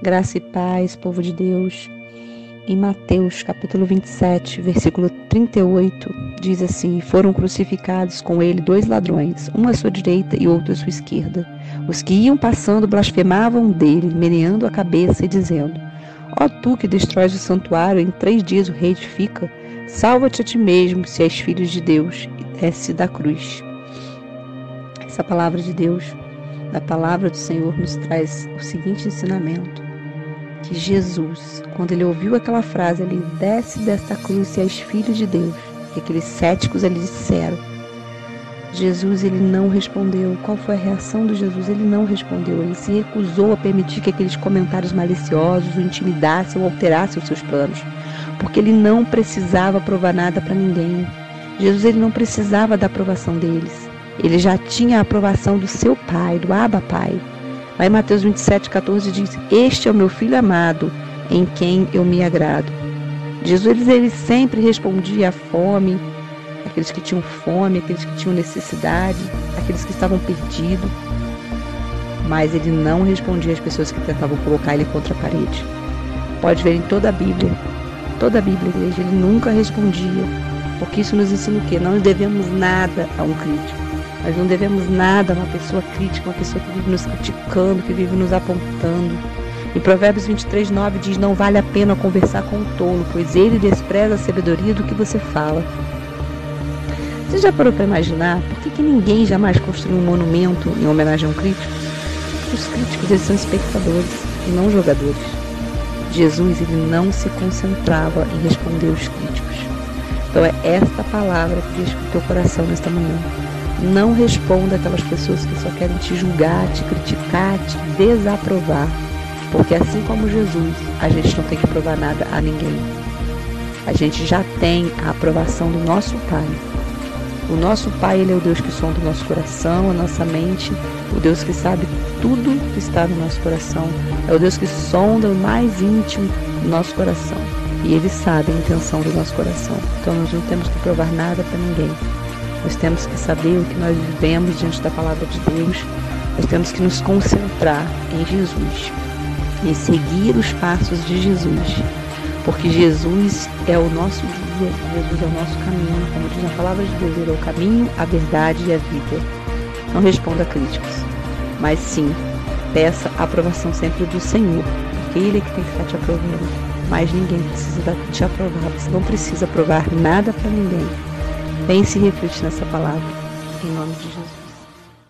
Graça e paz, povo de Deus. Em Mateus, capítulo 27, versículo 38, diz assim: Foram crucificados com ele dois ladrões, um à sua direita e outro à sua esquerda. Os que iam passando blasfemavam dele, meneando a cabeça e dizendo: Ó tu que destróis o santuário, em três dias o reedifica, salva-te a ti mesmo, se és filho de Deus, e desce da cruz. Essa palavra de Deus, da palavra do Senhor, nos traz o seguinte ensinamento que Jesus, quando ele ouviu aquela frase, ele desce desta cruz e és filho de Deus, que aqueles céticos ali disseram. Jesus ele não respondeu. Qual foi a reação de Jesus? Ele não respondeu. Ele se recusou a permitir que aqueles comentários maliciosos o intimidassem ou alterassem os seus planos, porque ele não precisava provar nada para ninguém. Jesus ele não precisava da aprovação deles. Ele já tinha a aprovação do seu Pai, do Abba Pai. Lá em Mateus 27, 14 diz: Este é o meu filho amado, em quem eu me agrado. Jesus ele sempre respondia à fome, aqueles que tinham fome, aqueles que tinham necessidade, aqueles que estavam perdidos. Mas ele não respondia às pessoas que tentavam colocar ele contra a parede. Pode ver em toda a Bíblia, toda a Bíblia, igreja, ele nunca respondia. Porque isso nos ensina o quê? Não devemos nada a um crítico. Nós não devemos nada a uma pessoa crítica, uma pessoa que vive nos criticando, que vive nos apontando. Em Provérbios 23, 9 diz: Não vale a pena conversar com o tolo, pois ele despreza a sabedoria do que você fala. Você já parou para imaginar por que, que ninguém jamais construiu um monumento em homenagem a um crítico? Os críticos eles são espectadores e não jogadores. Jesus ele não se concentrava em responder os críticos. Então é esta palavra que diz o teu coração nesta manhã. Não responda aquelas pessoas que só querem te julgar, te criticar, te desaprovar. Porque assim como Jesus, a gente não tem que provar nada a ninguém. A gente já tem a aprovação do nosso Pai. O nosso Pai, Ele é o Deus que sonda o nosso coração, a nossa mente, o Deus que sabe tudo que está no nosso coração. É o Deus que sonda o mais íntimo do nosso coração. E Ele sabe a intenção do nosso coração. Então nós não temos que provar nada para ninguém. Nós temos que saber o que nós vivemos diante da palavra de Deus. Nós temos que nos concentrar em Jesus e seguir os passos de Jesus. Porque Jesus é o nosso guia, Jesus é o nosso caminho. Como diz na palavra de Deus, Ele é o caminho, a verdade e a vida. Não responda a críticos, mas sim peça a aprovação sempre do Senhor, porque Ele é que tem que estar te aprovando. Mas ninguém precisa te aprovar, você não precisa provar nada para ninguém. Pense e reflete nessa palavra. Em nome de Jesus.